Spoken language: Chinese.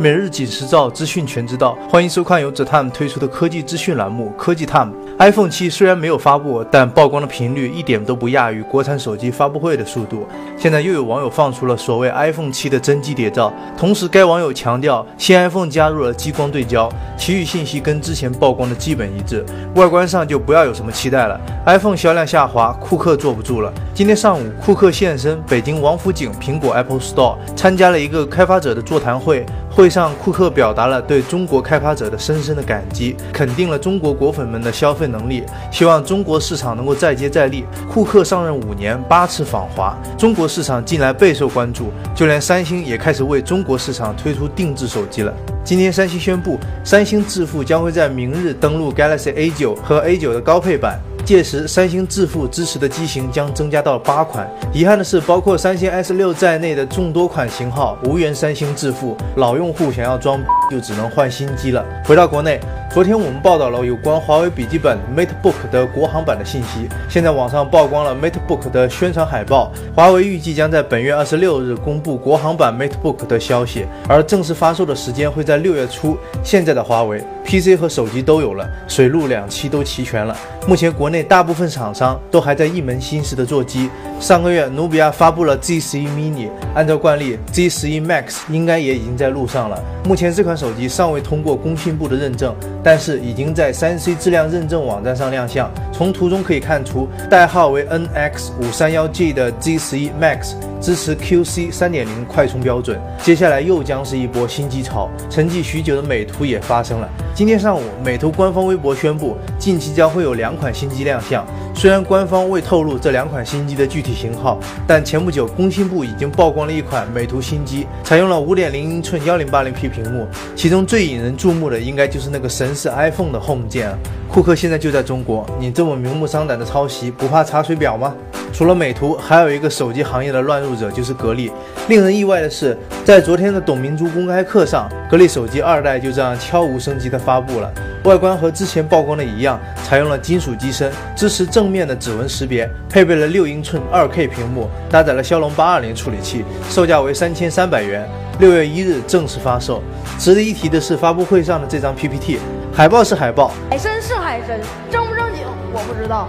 每日紧实照，资讯全知道。欢迎收看由 The Time 推出的科技资讯栏目《科技 Time》。iPhone 七虽然没有发布，但曝光的频率一点都不亚于国产手机发布会的速度。现在又有网友放出了所谓 iPhone 七的真机谍照，同时该网友强调新 iPhone 加入了激光对焦，其余信息跟之前曝光的基本一致。外观上就不要有什么期待了。iPhone 销量下滑，库克坐不住了。今天上午，库克现身北京王府井苹果 Apple Store，参加了一个开发者的座谈会。会上，库克表达了对中国开发者的深深的感激，肯定了中国果粉们的消费能力，希望中国市场能够再接再厉。库克上任五年，八次访华，中国市场近来备受关注，就连三星也开始为中国市场推出定制手机了。今天，三星宣布，三星智富将会在明日登陆 Galaxy A9 和 A9 的高配版。届时，三星致富支持的机型将增加到八款。遗憾的是，包括三星 S 六在内的众多款型号无缘三星致富，老用户想要装就只能换新机了。回到国内。昨天我们报道了有关华为笔记本 MateBook 的国行版的信息，现在网上曝光了 MateBook 的宣传海报。华为预计将在本月二十六日公布国行版 MateBook 的消息，而正式发售的时间会在六月初。现在的华为 PC 和手机都有了，水陆两栖都齐全了。目前国内大部分厂商都还在一门心思的做机。上个月努比亚发布了 Z 十一 mini，按照惯例，Z 十一 Max 应该也已经在路上了。目前这款手机尚未通过工信部的认证。但是已经在三 C 质量认证网站上亮相。从图中可以看出，代号为 NX 五三幺 G 的 Z 十一 Max 支持 QC 三点零快充标准。接下来又将是一波新机潮。沉寂许久的美图也发生了。今天上午，美图官方微博宣布，近期将会有两款新机亮相。虽然官方未透露这两款新机的具体型号，但前不久工信部已经曝光了一款美图新机，采用了五点零英寸幺零八零 P 屏幕。其中最引人注目的，应该就是那个神似 iPhone 的 Home 键。库克现在就在中国，你这么明目张胆的抄袭，不怕查水表吗？除了美图，还有一个手机行业的乱入者就是格力。令人意外的是，在昨天的董明珠公开课上，格力手机二代就这样悄无声息地发布了。外观和之前曝光的一样，采用了金属机身，支持正面的指纹识别，配备了六英寸二 K 屏幕，搭载了骁龙八二零处理器，售价为三千三百元。六月一日正式发售。值得一提的是，发布会上的这张 PPT 海报是海报，海参是海参，正不正经我不知道。